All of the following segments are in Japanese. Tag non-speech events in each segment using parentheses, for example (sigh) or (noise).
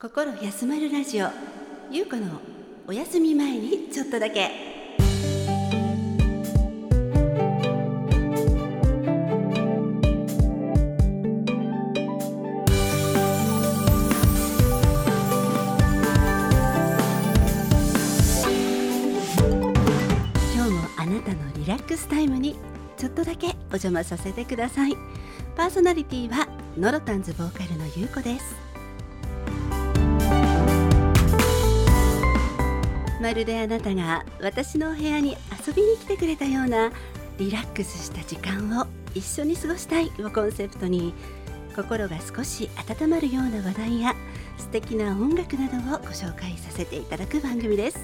心休まるラジオ。ゆうこのお休み前にちょっとだけ。今日もあなたのリラックスタイムにちょっとだけお邪魔させてください。パーソナリティはノロタンズボーカルのゆうこです。まるであなたが私のお部屋に遊びに来てくれたようなリラックスした時間を一緒に過ごしたいをコンセプトに心が少し温まるような話題や素敵な音楽などをご紹介させていただく番組です。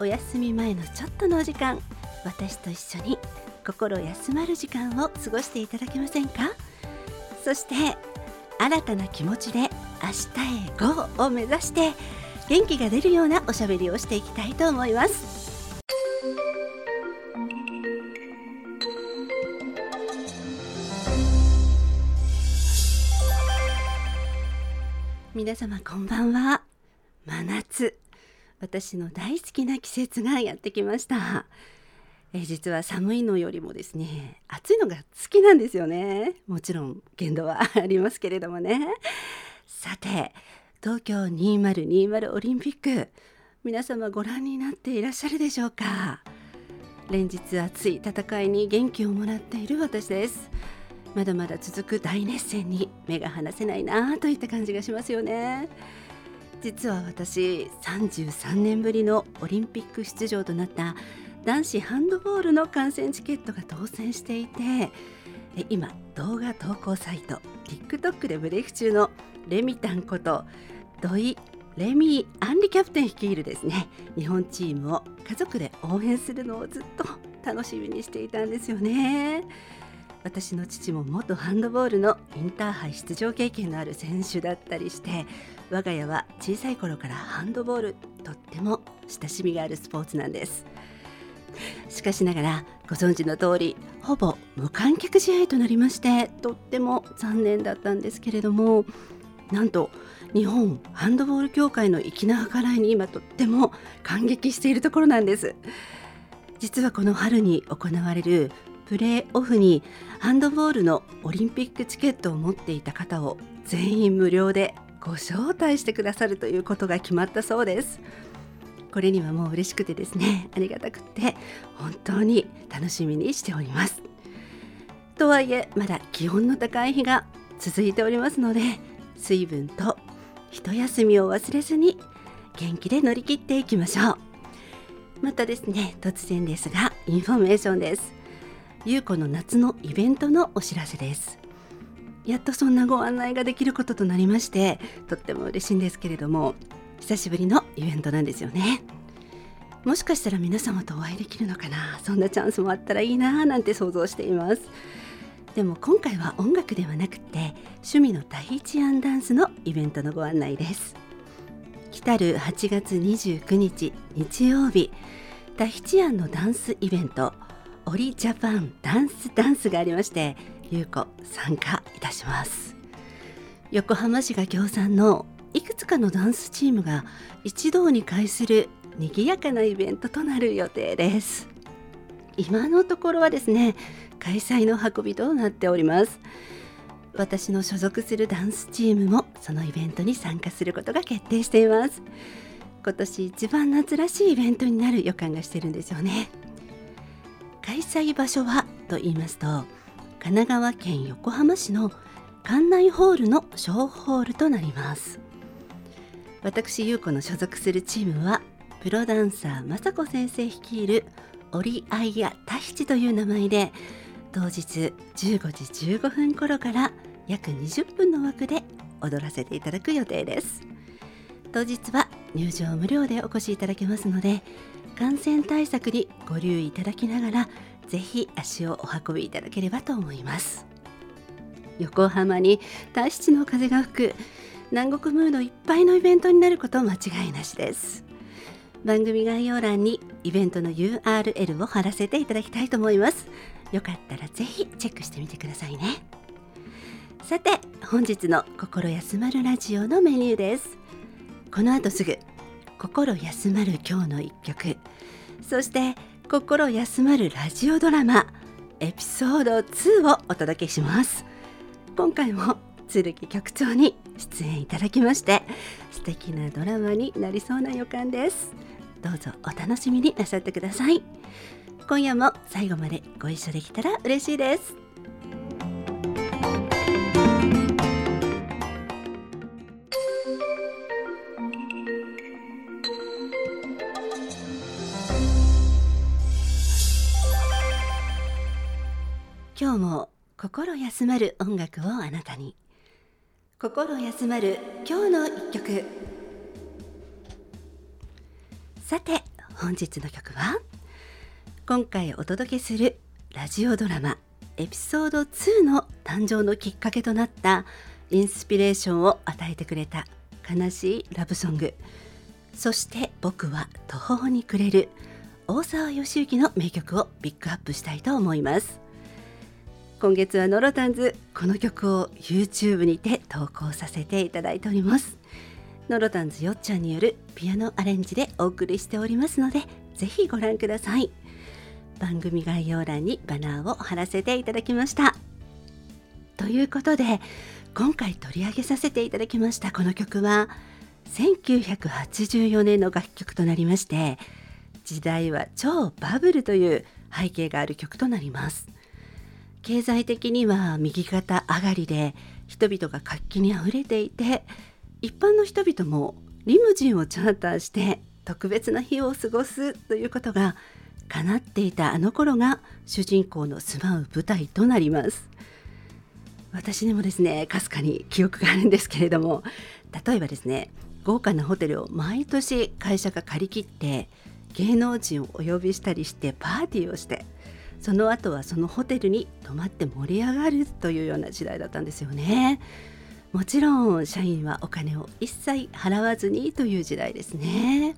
お休み前のちょっとのお時間私と一緒に心休まる時間を過ごしていただけませんか？そして新たな気持ちで明日へ GO を目指して元気が出るようなおしゃべりをしていきたいと思います。皆様こんばんは。真夏。私の大好きな季節がやってきました。え実は寒いのよりもですね暑いのが好きなんですよね。もちろん限度はありますけれどもね。さて東京2020オリンピック。皆様ご覧になっていらっしゃるでしょうか？連日熱い戦いに元気をもらっている私です。まだまだ続く大熱戦に目が離せないなといった感じがしますよね。実は私33年ぶりのオリンピック出場となった男子ハンドボールの観戦チケットが当選していてえ今動画投稿サイト TikTok でブレイク中のレミタンこと土井レミー・アンリキャプテン率いるですね。日本チームを家族で応援するのをずっと楽しみにしていたんですよね。私の父も元ハンドボールのインターハイ出場経験のある選手だったりして我が家は小さい頃からハンドボールとっても親しみがあるスポーツなんです。しかしながらご存知の通りほぼ無観客試合となりましてとっても残念だったんですけれどもなんと日本ハンドボール協会の粋な計らいに今とっても感激しているところなんです。実はこの春に行われるプレーオフにハンドボールのオリンピックチケットを持っていた方を全員無料でご招待してくださるということが決まったそうです。これにはもう嬉しくてですねありがたくって本当に楽しみにしております。とはいえまだ気温の高い日が続いておりますので水分と一休みを忘れずに元気で乗り切っていきましょう。またですね突然ですがインフォメーションです。ゆうこの夏のイベントのお知らせです。やっとそんなご案内ができることとなりましてとっても嬉しいんですけれども久しぶりのイベントなんですよね。もしかしたら皆様とお会いできるのかな？そんなチャンスもあったらいいななんて想像しています。でも今回は音楽ではなくて趣味のタヒチアンダンスのイベントのご案内です。来たる8月29日日曜日タヒチアンのダンスイベントオリジャパンダンスダンスがありましてゆうこ参加いたします。横浜市が協賛のいくつかのダンスチームが一堂に会する賑やかなイベントとなる予定です。今のところはですね開催の運びとなっております。私の所属するダンスチームもそのイベントに参加することが決定しています。今年一番夏らしいイベントになる予感がしてるんですよね。開催場所はと言いますと神奈川県横浜市の館内ホールの小ホールとなります。私優子の所属するチームはプロダンサー雅子先生率いるオリアイヤタヒチという名前で当日15時15分頃から約20分の枠で踊らせていただく予定です。当日は入場無料でお越しいただけますので感染対策にご留意いただきながらぜひ足をお運びいただければと思います。横浜にタヒチの風が吹く南国ムードいっぱいのイベントになること間違いなしです。番組概要欄にイベントの URL を貼らせていただきたいと思います。よかったらぜひチェックしてみてくださいね。さて本日の心休まるラジオのメニューです。この後すぐ心休まる今日の一曲。そして心休まるラジオドラマエピソード2をお届けします。今回も剣局長に出演いただきまして素敵なドラマになりそうな予感です。どうぞお楽しみになさってください。今夜も最後までご一緒できたら嬉しいです。今日も心休まる音楽をあなたに。心休まる今日の一曲。さて本日の曲は今回お届けするラジオドラマエピソード2の誕生のきっかけとなったインスピレーションを与えてくれた悲しいラブソング。そして僕は途方に暮れる大沢義行の名曲をピックアップしたいと思います。今月はノロタンズこの曲を YouTube にて投稿させていただいております。ノロタンズよっちゃんによるピアノアレンジでお送りしておりますのでぜひご覧ください。番組概要欄にバナーを貼らせていただきました。ということで今回取り上げさせていただきましたこの曲は1984年の楽曲となりまして時代は超バブルという背景がある曲となります。経済的には右肩上がりで人々が活気にあふれていて一般の人々もリムジンをチャーターして特別な日を過ごすということが叶っていたあの頃が主人公の住まう舞台となります私にもですねかすかに記憶があるんですけれども例えばですね豪華なホテルを毎年会社が借り切って芸能人をお呼びしたりしてパーティーをしてその後はそのホテルに泊まって盛り上がるというような時代だったんですよね。もちろん社員はお金を一切払わずにという時代ですね。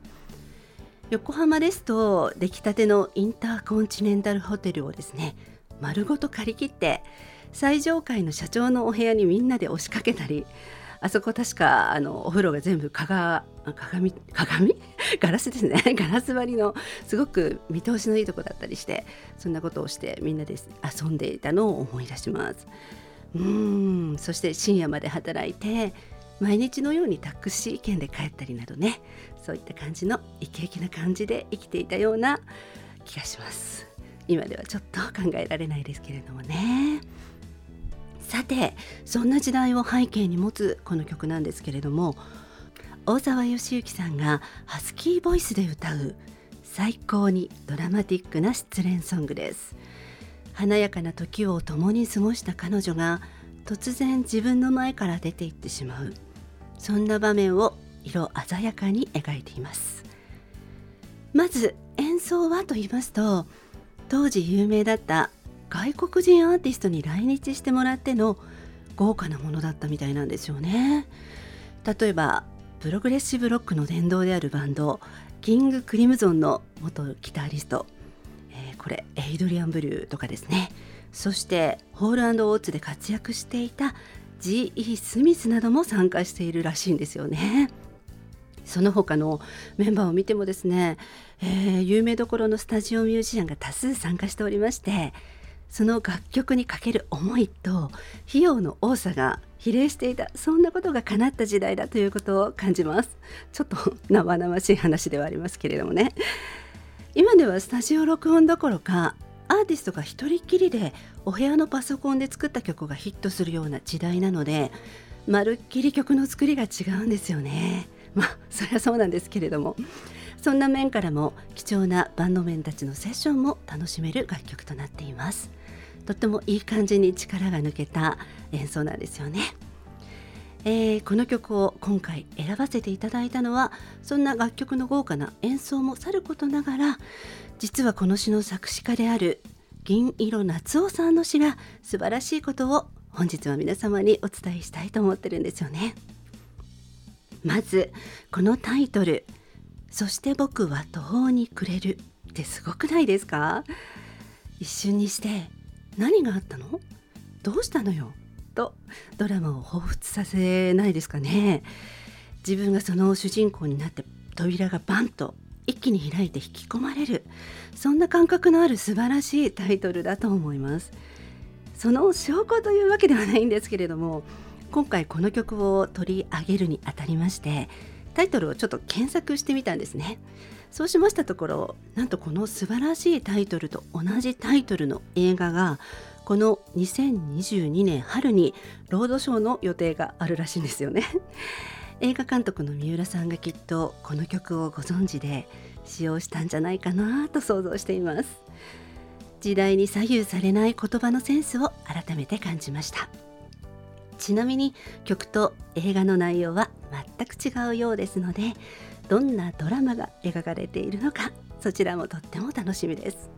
横浜ですと出来たてのインターコンチネンタルホテルをですね丸ごと借り切って最上階の社長のお部屋にみんなで押しかけたりあそこ確かあのお風呂が全部鏡鏡鏡ガラスですね。(laughs) ガラス張りのすごく見通しのいいとこだったりしてそんなことをしてみんなで遊んでいたのを思い出します。うん。そして深夜まで働いて毎日のようにタクシー券で帰ったりなどね。そういった感じのイケイケな感じで生きていたような気がします。今ではちょっと考えられないですけれどもね。さてそんな時代を背景に持つこの曲なんですけれども大沢義行さんがハスキーボイスで歌う最高にドラマティックな失恋ソングです。華やかな時を共に過ごした彼女が突然自分の前から出て行ってしまう。そんな場面を色鮮やかに描いています。まず演奏はと言いますと当時有名だった外国人アーティストに来日してもらっての豪華なものだったみたいなんですよね。例えばプログレッシブロックの殿堂であるバンドキング・クリムゾンの元ギタリスト、これエイドリアン・ブリューとかですねそしてホールオーツで活躍していた G.E. スミスなども参加しているらしいんですよね。その他のメンバーを見てもですね、えー、有名どころのスタジオミュージシャンが多数参加しておりましてその楽曲にかける思いと費用の多さが比例していたそんなことが叶った時代だということを感じますちょっと生々しい話ではありますけれどもね今ではスタジオ録音どころかアーティストが一人きりでお部屋のパソコンで作った曲がヒットするような時代なのでまるっきり曲の作りが違うんですよね。まあそりゃそうなんですけれども。そんな面からも貴重なバンドメンたちのセッションも楽しめる楽曲となっています。とってもいい感じに力が抜けた演奏なんですよね。えー、この曲を今回選ばせていただいたのはそんな楽曲の豪華な演奏もさることながら実はこの詩の作詞家である銀色夏夫さんの詩が素晴らしいことを本日は皆様にお伝えしたいと思ってるんですよね。まずこのタイトル「そして僕は途方に暮れる」ってすごくないですか？一瞬にして何があったの？どうしたのよ？とドラマを彷彿させないですかね。自分がその主人公になって扉がバンと一気に開いて引き込まれる。そんな感覚のある素晴らしいタイトルだと思います。その証拠というわけではないんですけれども今回この曲を取り上げるにあたりましてタイトルをちょっと検索してみたんですね。そうしましたところなんとこの素晴らしいタイトルと同じタイトルの映画がこの2022年春にロードショーの予定があるらしいんですよね。(laughs) 映画監督の三浦さんがきっとこの曲をご存知で使用したんじゃないかなと想像しています。時代に左右されない言葉のセンスを改めて感じました。ちなみに曲と映画の内容は全く違うようですのでどんなドラマが描かれているのかそちらもとっても楽しみです。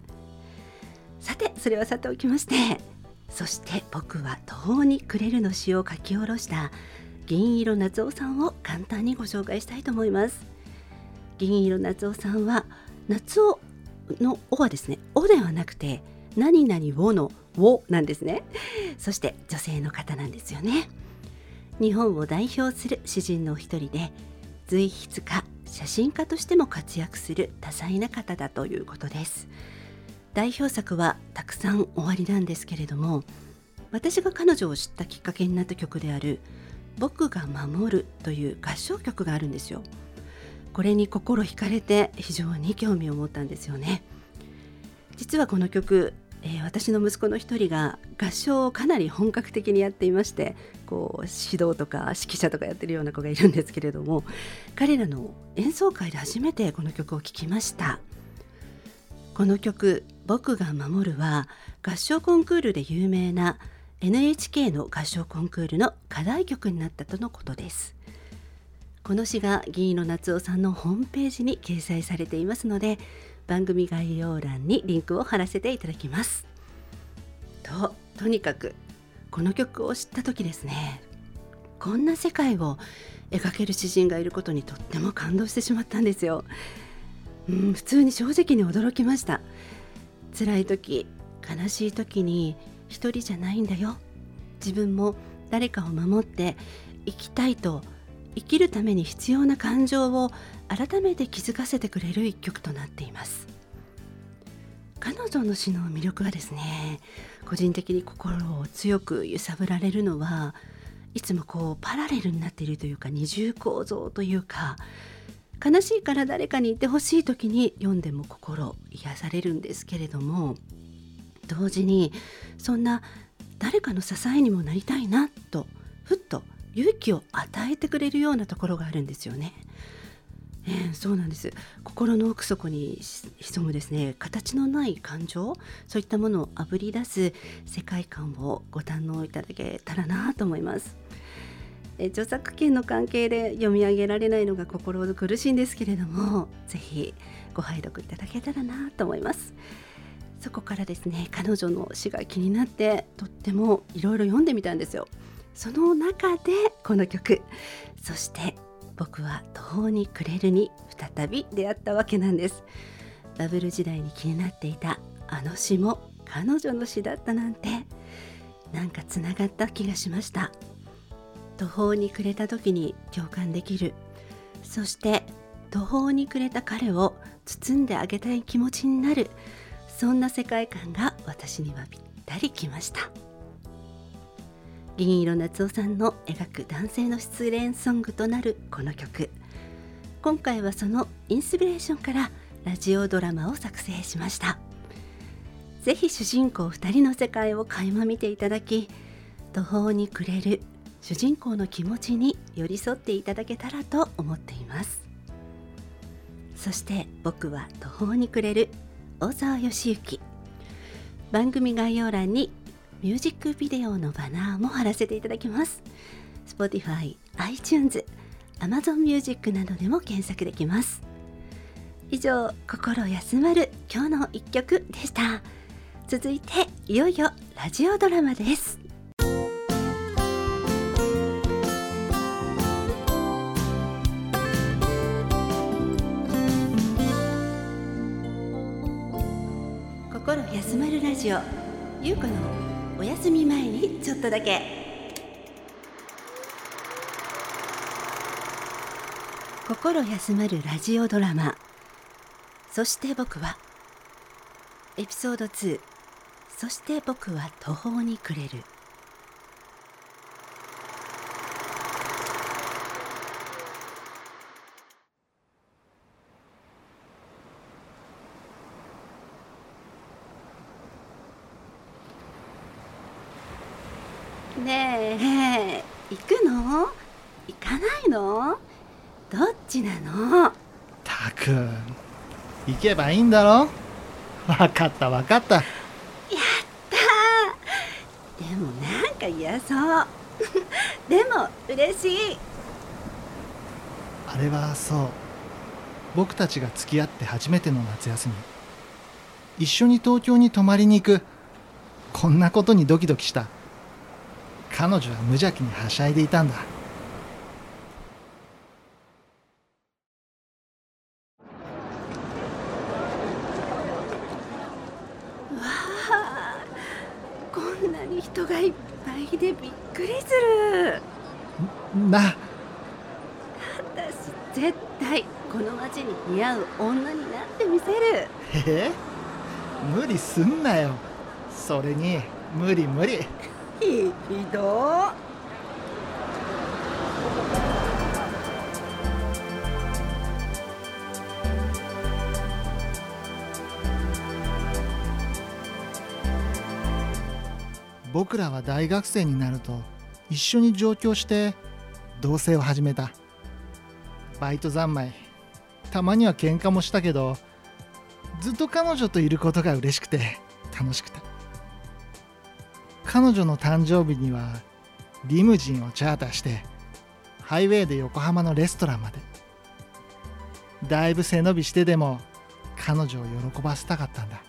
それはさておきましてそして僕は途方に暮れるの詩を書き下ろした銀色夏夫さんを簡単にご紹介したいと思います。銀色夏夫さんは夏夫の「お」はですね「お」ではなくて「何々を」の「を」なんですね。そして女性の方なんですよね。日本を代表する詩人の一人で随筆家写真家としても活躍する多彩な方だということです。代表作はたくさん終わりなんですけれども私が彼女を知ったきっかけになった曲である「僕が守る」という合唱曲があるんですよ。これに心惹かれて非常に興味を持ったんですよね。実はこの曲えー、私の息子の一人が合唱をかなり本格的にやっていましてこう指導とか指揮者とかやってるような子がいるんですけれども彼らの演奏会で初めてこの曲を聴きました。この曲「僕が守る」は合唱コンクールで有名な NHK の合唱コンクールの課題曲になったとのことです。この詩が議員の夏夫さんのホームページに掲載されていますので番組概要欄にリンクを貼らせていただきます。ととにかくこの曲を知った時ですね。こんな世界を描ける詩人がいることにとっても感動してしまったんですよ、うん、普通に正直に驚きました。辛い時悲しい時に一人じゃないんだよ。自分も誰かを守って生きたいと生きるために必要な感情を改めて気づかせてくれる一曲となっています。彼女の詩の魅力はですね個人的に心を強く揺さぶられるのはいつもこうパラレルになっているというか二重構造というか悲しいから誰かにいてほしい時に読んでも心癒されるんですけれども同時にそんな誰かの支えにもなりたいなとふっと勇気を与えてくれるようなところがあるんですよね。えー、そうなんです心の奥底に潜むですね形のない感情そういったものをあぶり出す世界観をご堪能いただけたらなと思います。え著作権の関係で読み上げられないのが心苦しいんですけれども是非ご拝読いただけたらなと思います。そこからですね彼女の詩が気になってとってもいろいろ読んでみたんですよ。その中でこの曲そして僕は途方に暮れるに再び出会ったわけなんですバブル時代に気になっていたあの詩も彼女の詩だったなんてなんかつながった気がしました途方に暮れた時に共感できる。そして途方に暮れた彼を包んであげたい気持ちになる。そんな世界観が私にはぴったりきました。銀色夏夫さんの描く男性の失恋ソングとなるこの曲。今回はそのインスピレーションからラジオドラマを作成しました。ぜひ主人公2人の世界を垣間見ていただき途方に暮れる主人公の気持ちに寄り添っていただけたらと思っています。そして僕は途方に暮れる大沢義行番組概要欄にミュージックビデオのバナーも貼らせていただきます。Spotify、iTunes、Amazon Music などでも検索できます。以上心休まる今日の一曲でした。続いていよいよラジオドラマです。心休まるラジオ。ゆうこのお休み前にちょっとだけ。心休まるラジオドラマ。そして僕はエピソード2そして僕は途方に暮れる。ねえ。行くの？行かないの？どっちなの？たく行けばいいんだろ？わかったわかった。やったでもなんか嫌そう。(laughs) でも嬉しい。あれはそう。僕たちが付き合って初めての夏休み。一緒に東京に泊まりに行く。こんなことにドキドキした彼女は無邪気にはしゃいでいたんだ。わあこんなに人がいっぱいでびっくりする。な。私絶対この街に似合う女になってみせる。え？無理すんなよ。それに無理無理ひど僕らは大学生になると一緒に上京して同棲を始めた。バイト三昧。たまには喧嘩もしたけどずっと彼女といることが嬉しくて楽しくて彼女の誕生日にはリムジンをチャーターしてハイウェイで横浜のレストランまで。だいぶ背伸びしてでも彼女を喜ばせたかったんだ。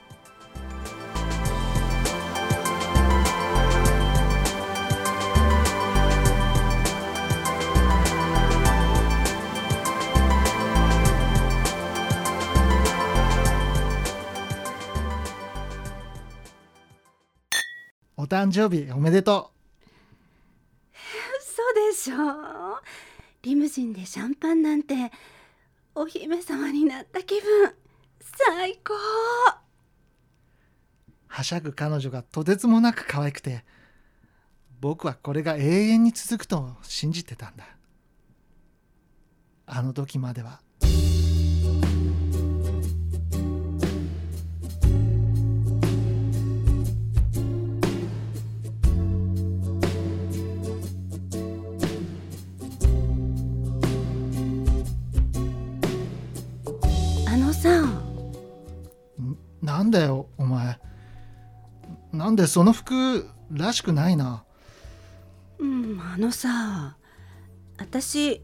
誕生日おめでと (laughs) 嘘でしょ。リムジンでシャンパンなんてお姫様になった気分。最高。うはしゃぐ彼女がとてつもなく可愛くて僕はこれが永遠に続くと信じてたんだ。あの時まではなんだよお前。なんでその服らしくないな。うんあのさ私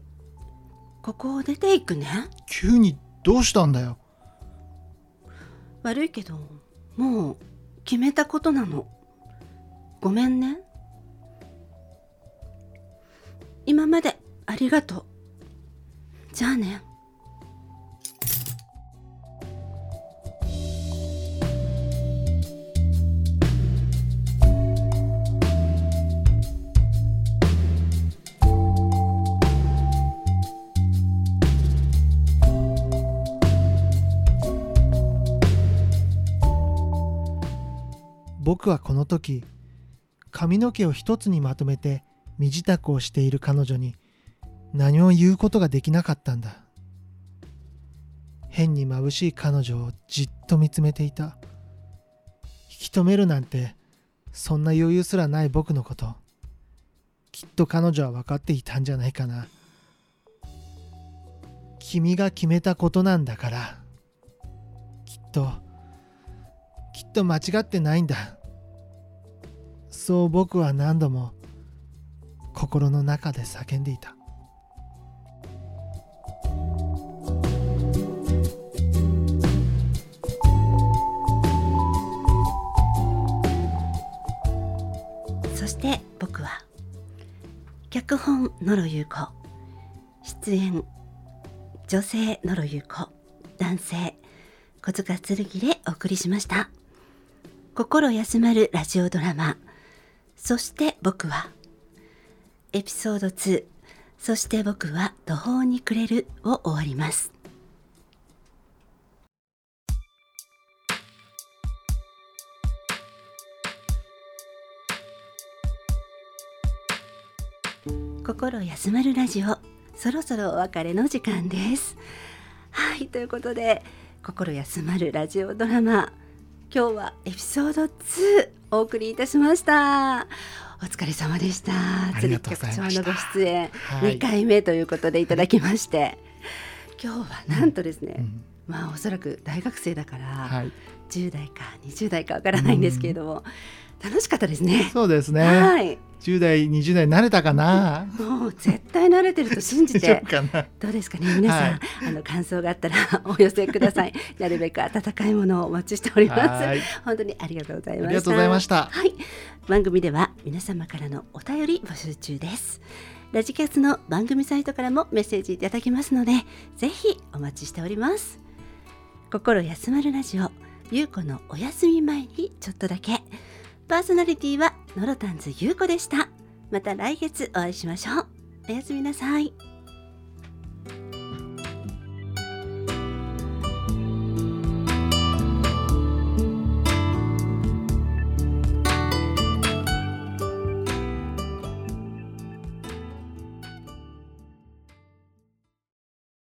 ここを出ていくね。急にどうしたんだよ。悪いけどもう決めたことなの。ごめんね。今までありがとう。じゃあね僕はこの時髪の毛を一つにまとめて身支度をしている彼女に何も言うことができなかったんだ。変に眩しい彼女をじっと見つめていた。引き止めるなんてそんな余裕すらない僕のこと。きっと彼女は分かっていたんじゃないかな。君が決めたことなんだから。きっときっと間違ってないんだ。そう僕は何度も心の中で叫んでいた。そして僕は脚本野呂優子。出演女性野呂優子。男性小塚剣でお送りしました。心休まるラジオドラマ。そして僕はエピソード2そして僕は途方に暮れるを終わります。心休まるラジオ。そろそろお別れの時間です。はいということで心休まるラジオドラマ。今日はエピソード2お送りいたしました。お疲れ様でした。鶴局長のご出演。2回目ということでいただきまして、はい、今日はなんとですね、うん。うん、まあおそらく大学生だから、はい、10代か20代かわからないんですけれども、うん楽しかったですね。そうですね。はい。10代20代慣れたかな？もう絶対慣れてると信じて。(laughs) どうですかね？皆さん、はい、あの感想があったら (laughs) お寄せください。なるべく温かいものをお待ちしております。本当にありがとうございました。ありがとうございました。はい。番組では皆様からのお便り募集中です。ラジキャスの番組サイトからもメッセージいただきますので、ぜひお待ちしております。心休まるラジオ、ゆうこのお休み前にちょっとだけ。パーソナリティはのロタンズ優子でした。また来月お会いしましょう。おやすみなさい。